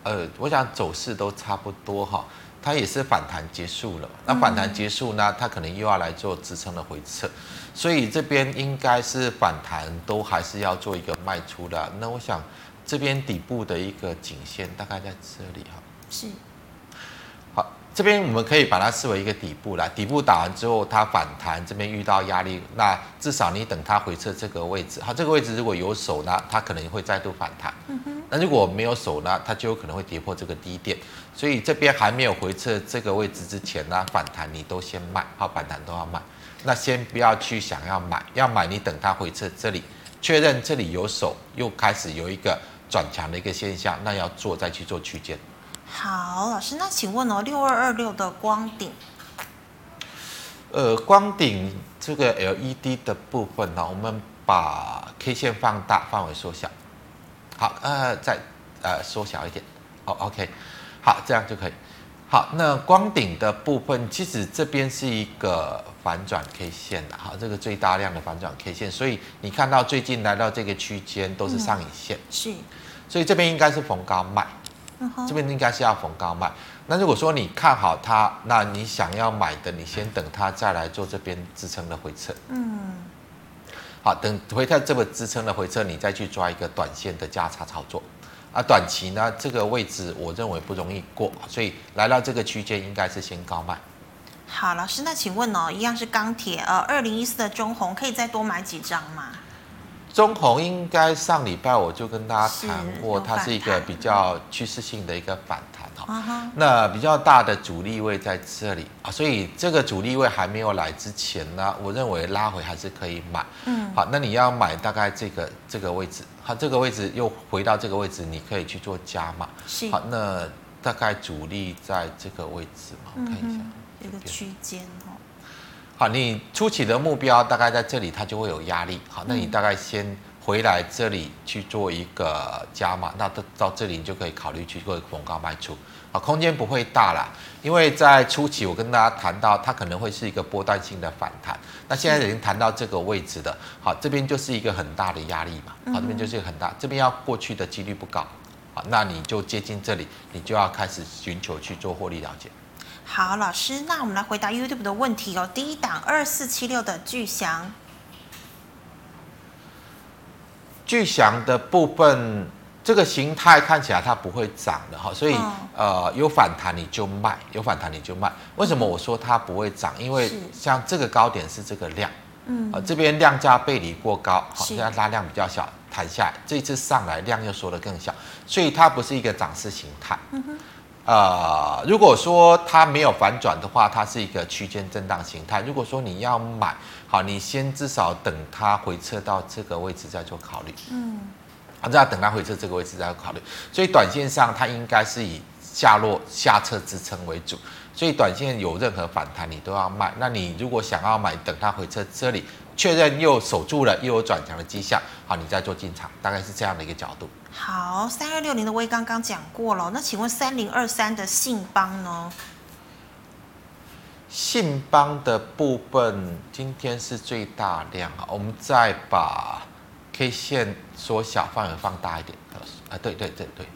呃，我想走势都差不多哈，它也是反弹结束了。那反弹结束呢，它可能又要来做支撑的回撤，所以这边应该是反弹都还是要做一个卖出的。那我想这边底部的一个颈线大概在这里哈。是。这边我们可以把它视为一个底部啦，底部打完之后，它反弹，这边遇到压力，那至少你等它回撤这个位置，好，这个位置如果有手呢，它可能会再度反弹。嗯哼。那如果没有手呢，它就有可能会跌破这个低点。所以这边还没有回撤这个位置之前呢，反弹你都先卖，好，反弹都要卖。那先不要去想要买，要买你等它回撤这里，确认这里有手，又开始有一个转强的一个现象，那要做再去做区间。好，老师，那请问哦，六二二六的光顶，呃，光顶这个 LED 的部分呢，我们把 K 线放大，范围缩小，好，呃，再呃缩小一点，好，OK，好，这样就可以。好，那光顶的部分，其实这边是一个反转 K 线的，好，这个最大量的反转 K 线，所以你看到最近来到这个区间都是上影线，嗯、是，所以这边应该是逢高卖。这边应该是要逢高卖。那如果说你看好它，那你想要买的，你先等它再来做这边支撑的回撤。嗯。好，等回撤这个支撑的回撤，你再去抓一个短线的价差操作。啊，短期呢，这个位置我认为不容易过，所以来到这个区间应该是先高卖。好，老师，那请问哦，一样是钢铁，呃，二零一四的中红可以再多买几张吗？中红应该上礼拜我就跟大家谈过，它是一个比较趋势性的一个反弹哈。那比较大的主力位在这里啊，所以这个主力位还没有来之前呢，我认为拉回还是可以买。嗯，好，那你要买大概这个这个位置，好，这个位置又回到这个位置，你可以去做加码。是，好，那大概主力在这个位置嘛，我看一下，一个区间哦。好，你初期的目标大概在这里，它就会有压力。好，那你大概先回来这里去做一个加码，那到到这里你就可以考虑去做逢高卖出。好，空间不会大啦，因为在初期我跟大家谈到，它可能会是一个波段性的反弹。那现在已经谈到这个位置的，好，这边就是一个很大的压力嘛。好，这边就是一个很大，这边要过去的几率不高。好，那你就接近这里，你就要开始寻求去做获利了结。好，老师，那我们来回答 YouTube 的问题哦。第一档二四七六的巨祥，巨祥的部分，这个形态看起来它不会涨的哈，所以、哦、呃有反弹你就卖，有反弹你就卖。为什么我说它不会涨？因为像这个高点是这个量，嗯，呃这边量价背离过高，好，现在拉量比较小，弹下来，这一次上来量又缩得更小，所以它不是一个涨势形态。嗯哼。呃，如果说它没有反转的话，它是一个区间震荡形态。如果说你要买，好，你先至少等它回撤到这个位置再做考虑。嗯，好，再等它回撤这个位置再做考虑。所以短线上它应该是以下落下侧支撑为主。所以短线有任何反弹你都要卖。那你如果想要买，等它回撤这里确认又守住了，又有转强的迹象，好，你再做进场，大概是这样的一个角度。好，三二六零的威刚刚讲过了，那请问三零二三的信邦呢？信邦的部分今天是最大量啊，我们再把 K 线缩小范围放大一点啊，对对对对，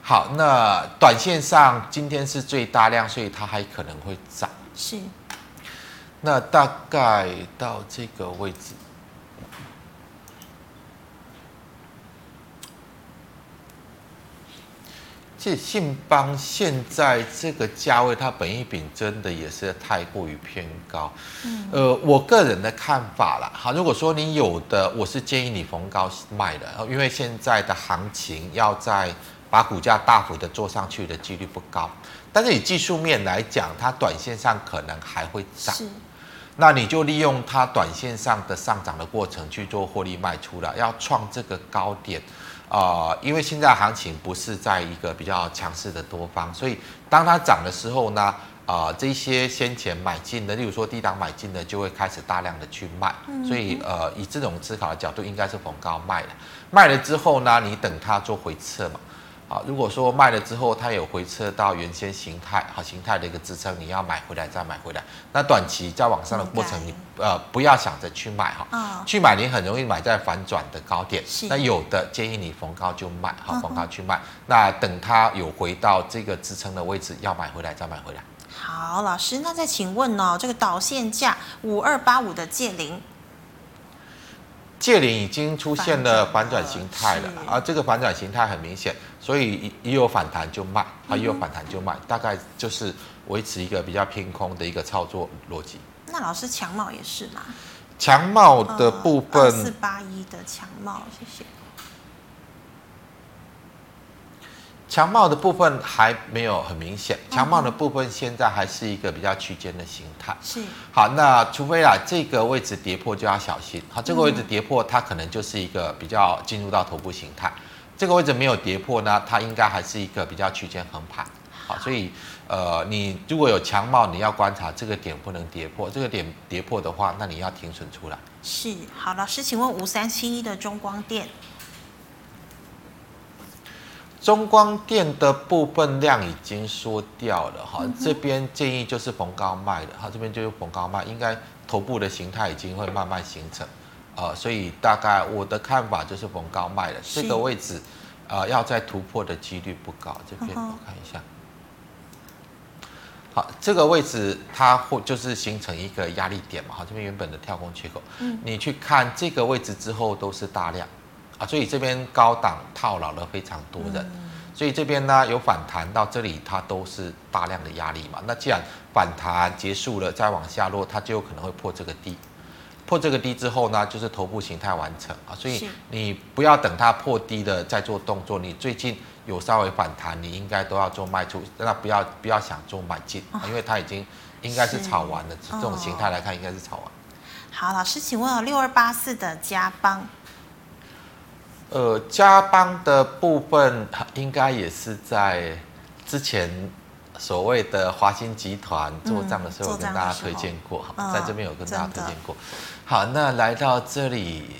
好，那短线上今天是最大量，所以它还可能会涨。是，那大概到这个位置。这信邦现在这个价位，它本益比真的也是太过于偏高。嗯，呃，我个人的看法啦，好，如果说你有的，我是建议你逢高卖的，因为现在的行情要在把股价大幅的做上去的几率不高。但是以技术面来讲，它短线上可能还会涨。是，那你就利用它短线上的上涨的过程去做获利卖出了，要创这个高点。啊、呃，因为现在行情不是在一个比较强势的多方，所以当它涨的时候呢，啊、呃，这些先前买进的，例如说低档买进的，就会开始大量的去卖。所以呃，以这种思考的角度，应该是逢高卖了。卖了之后呢，你等它做回撤嘛。啊，如果说卖了之后，它有回撤到原先形态好形态的一个支撑，你要买回来再买回来。那短期在往上的过程，你呃不要想着去买哈，哦、去买你很容易买在反转的高点。是那有的建议你逢高就卖，好逢高去卖。嗯、那等它有回到这个支撑的位置，要买回来再买回来。好，老师，那再请问哦，这个导线价五二八五的界霖。界霖已经出现了反转形态了，而这个反转形态很明显，所以一有反弹就卖，啊，一有反弹就卖，大概就是维持一个比较偏空的一个操作逻辑。那老师强茂也是吗？强茂的部分，四八一的强茂，谢谢。强茂的部分还没有很明显，强茂的部分现在还是一个比较区间的形态。是，好，那除非啊这个位置跌破就要小心。好，这个位置跌破，它可能就是一个比较进入到头部形态。这个位置没有跌破呢，它应该还是一个比较区间横盘。好，所以呃，你如果有强貌，你要观察这个点不能跌破，这个点跌破的话，那你要停损出来。是，好，老师，请问五三七一的中光电。中光电的部分量已经缩掉了哈，这边建议就是逢高卖的哈，这边就是逢高卖，应该头部的形态已经会慢慢形成，呃，所以大概我的看法就是逢高卖的，这个位置，呃，要再突破的几率不高。这边我看一下，好，这个位置它会就是形成一个压力点嘛，哈，这边原本的跳空缺口，嗯，你去看这个位置之后都是大量。啊，所以这边高档套牢了非常多人，嗯、所以这边呢有反弹到这里，它都是大量的压力嘛。那既然反弹结束了，再往下落，它就有可能会破这个低。破这个低之后呢，就是头部形态完成啊。所以你不要等它破低了再做动作。你最近有稍微反弹，你应该都要做卖出，那不要不要想做买进，哦、因为它已经应该是炒完了。是这种形态来看，应该是炒完。好，老师，请问啊，六二八四的加邦。呃，加邦的部分应该也是在之前所谓的华兴集团做账的时候，跟大家推荐过，嗯、在这边有跟大家推荐过。哦、好，那来到这里，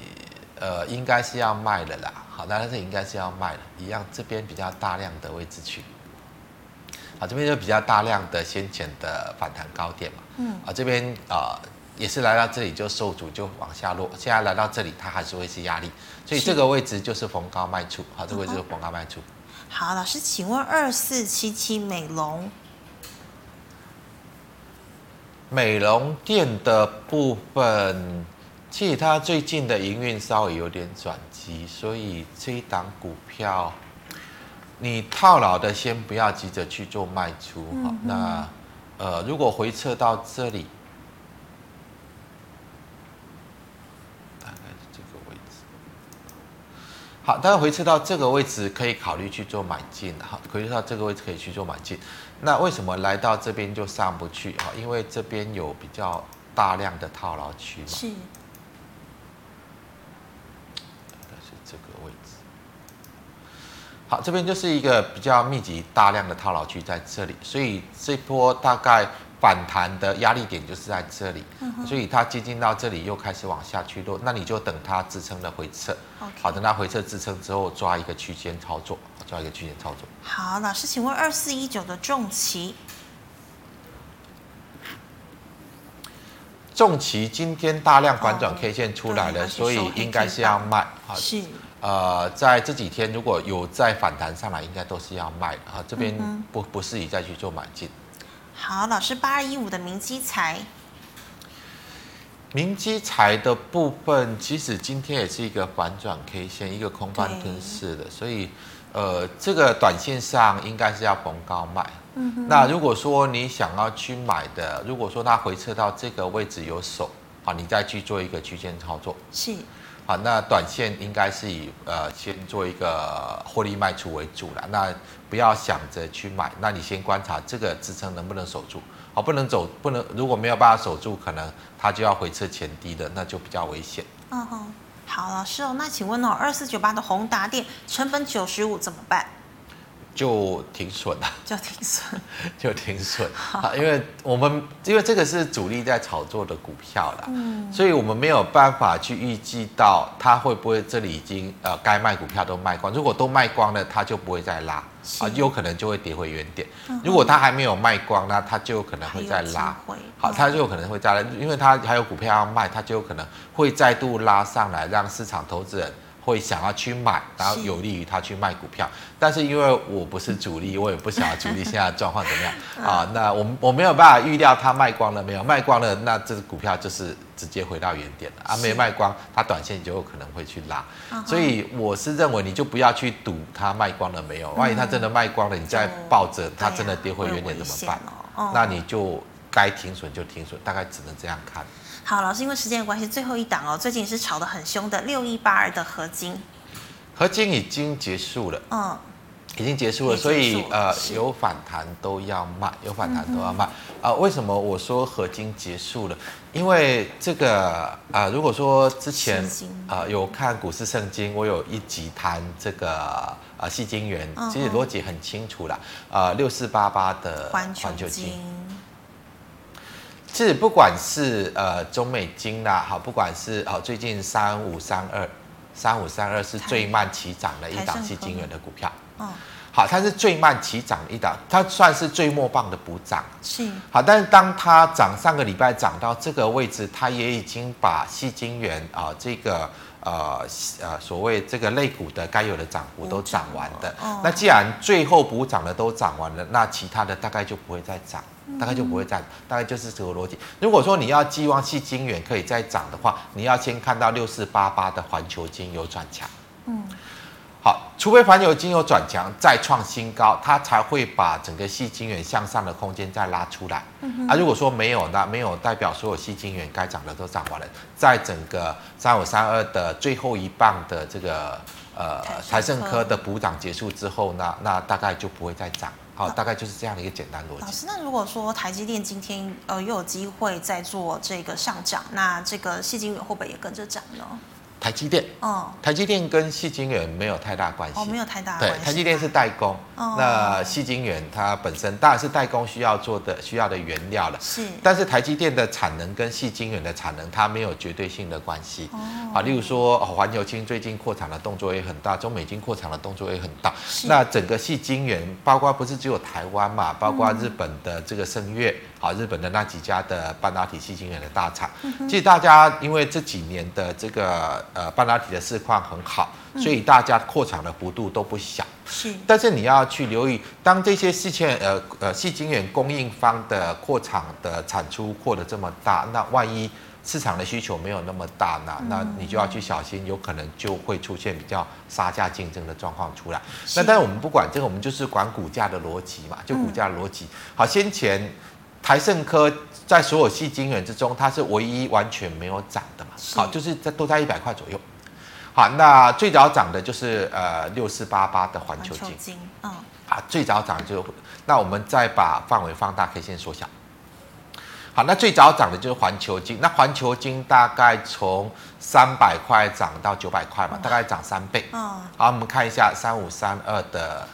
呃，应该是要卖了啦。好，那这应该是要卖了，一样这边比较大量的位置区。好，这边就比较大量的先前的反弹高点嘛。嗯。啊，这边啊。呃也是来到这里就受阻就往下落，现在来到这里它还是会是压力，所以这个位置就是逢高卖出，好，这个位置就是逢高卖出。好，老师，请问二四七七美容，美容店的部分，其实它最近的营运稍微有点转机，所以这一档股票，你套牢的先不要急着去做卖出，好，那呃，如果回撤到这里。好，大家回撤到这个位置，可以考虑去做买进。好，回撤到这个位置可以去做买进。那为什么来到这边就上不去？哈，因为这边有比较大量的套牢区嘛。是。这个位置。好，这边就是一个比较密集、大量的套牢区在这里，所以这波大概。反弹的压力点就是在这里，嗯、所以它接近到这里又开始往下去落，那你就等它支撑的回撤。好，等它回撤支撑之后，抓一个区间操作，抓一个区间操作。好，老师，请问二四一九的重骑，重骑今天大量反转 K 线出来了，哦、所以应该是要卖啊。是。呃，在这几天如果有再反弹上来，应该都是要卖的啊。这边不不适宜再去做买进。好，老师，八二一五的明基材。明基材的部分，其实今天也是一个反转 K 线，一个空翻吞噬的，所以呃，这个短线上应该是要逢高卖。嗯。那如果说你想要去买的，如果说它回撤到这个位置有手，好，你再去做一个区间操作。是。啊，那短线应该是以呃先做一个获利卖出为主了，那不要想着去买，那你先观察这个支撑能不能守住，好，不能走，不能如果没有办法守住，可能它就要回撤前低的，那就比较危险。嗯哼，好，老师哦，那请问哦，二四九八的宏达电成本九十五怎么办？就停损了，就停损，[LAUGHS] 就停损。啊！因为我们因为这个是主力在炒作的股票啦，嗯，所以我们没有办法去预计到它会不会这里已经呃该卖股票都卖光，如果都卖光了，它就不会再拉啊，有可能就会跌回原点。如果它还没有卖光，那它就有可能会再拉，好，它就有可能会再来，因为它还有股票要卖，它就有可能会再度拉上来，让市场投资人。会想要去买，然后有利于他去卖股票。但是因为我不是主力，我也不想要主力现在的状况怎么样 [LAUGHS] 啊。那我我没有办法预料他卖光了没有，卖光了，那这只股票就是直接回到原点了啊。没卖光，它短线就有可能会去拉。所以我是认为你就不要去赌它卖光了没有，万一它真的卖光了，你再抱着它真的跌回原点怎么办？那你就该停损就停损，大概只能这样看。好，老师，因为时间的关系，最后一档哦，最近是炒得很凶的六一八二的合金，合金已经结束了，嗯，已经结束了，所以呃，有反弹都要卖，有反弹都要卖。啊、嗯。呃。为什么我说合金结束了？因为这个啊、呃，如果说之前啊、呃、有看股市圣经，我有一集谈这个啊矽晶圆，其实逻辑很清楚了，啊六四八八的环球晶。是，不管是呃中美金啦，好，不管是哦最近三五三二，三五三二是最慢起涨的一档矽晶圆的股票，哦，好，它是最慢起涨的一档，它算是最末棒的补涨，是，好，但是当它涨上个礼拜涨到这个位置，它也已经把矽晶圆啊这个呃呃所谓这个类股的该有的涨幅都涨完的，哦，那既然最后补涨的都涨完了，那其他的大概就不会再涨。大概就不会涨，大概就是这个逻辑。如果说你要寄望矽晶圆可以再涨的话，你要先看到六四八八的环球金有转强。嗯，好，除非环球金有转强再创新高，它才会把整个矽晶圆向上的空间再拉出来。嗯哼，啊，如果说没有，那没有代表所有矽晶圆该涨的都涨完了，在整个三五三二的最后一棒的这个呃台胜科的补涨结束之后，那那大概就不会再涨。好，大概就是这样的一个简单逻辑。老师，那如果说台积电今天呃又有机会再做这个上涨，那这个矽晶元会不会也跟着涨呢？台积电，哦，台积电跟细晶圆没有太大关系，哦，没有太大关系。对，台积电是代工，哦、那细晶圆它本身当然是代工需要做的需要的原料了，是。但是台积电的产能跟细晶圆的产能它没有绝对性的关系，哦，啊，例如说环球晶最近扩产的动作也很大，中美金扩产的动作也很大，是。那整个细晶圆包括不是只有台湾嘛，包括日本的这个盛越。嗯好，日本的那几家的半导体细晶圆的大厂，嗯、其实大家因为这几年的这个呃半导体的市况很好，嗯、所以大家扩产的幅度都不小。是，但是你要去留意，当这些细晶呃呃细晶圆供应方的扩厂的产出扩得这么大，那万一市场的需求没有那么大呢？那你就要去小心，有可能就会出现比较杀价竞争的状况出来。那但是我们不管这个，我们就是管股价的逻辑嘛，就股价逻辑。嗯、好，先前。台盛科在所有系晶圆之中，它是唯一完全没有涨的嘛？好，就是在都在一百块左右。好，那最早涨的就是呃六四八八的环球金，嗯，啊，最早涨就那我们再把范围放大，可以先缩小。好，那最早涨的就是环球金，那环球金大概从三百块涨到九百块嘛，大概涨三倍。嗯，好，我们看一下三五三二的。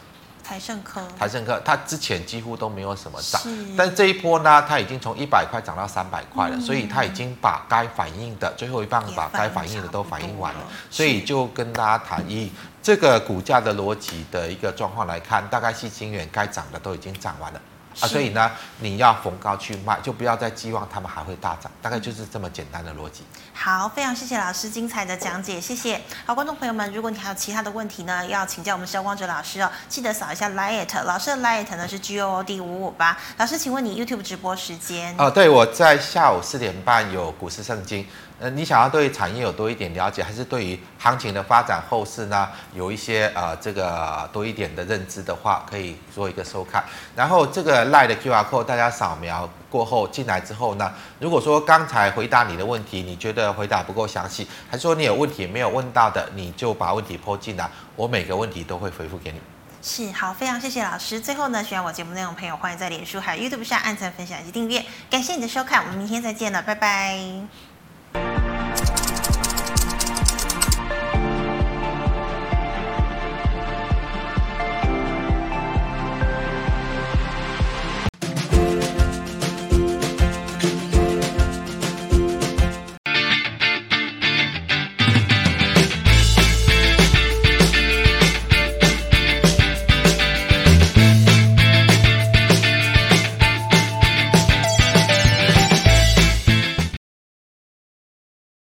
台盛科，台盛科，它之前几乎都没有什么涨，但这一波呢，它已经从一百块涨到三百块了，嗯、所以它已经把该反应的最后一棒把该反应的都反应完了，了所以就跟大家谈，一这个股价的逻辑的一个状况来看，大概矽晶圆该涨的都已经涨完了，啊，所以呢，你要逢高去卖，就不要再寄望他们还会大涨，大概就是这么简单的逻辑。好，非常谢谢老师精彩的讲解，谢谢。好，观众朋友们，如果你还有其他的问题呢，要请教我们肖光哲老师哦，记得扫一下 LINE，老师的 LINE 呢是 G O O D 五五八。老师，请问你 YouTube 直播时间？哦，对，我在下午四点半有股市圣经。呃，你想要对产业有多一点了解，还是对于行情的发展后市呢，有一些呃这个多一点的认知的话，可以做一个收看。然后这个 LINE 的 QR code 大家扫描过后进来之后呢，如果说刚才回答你的问题，你觉得回答不够详细，还是说你有问题没有问到的，你就把问题抛进来，我每个问题都会回复给你。是，好，非常谢谢老师。最后呢，喜欢我节目内容的朋友，欢迎在脸书还有 YouTube 上按赞、分享以及订阅。感谢你的收看，我们明天再见了，拜拜。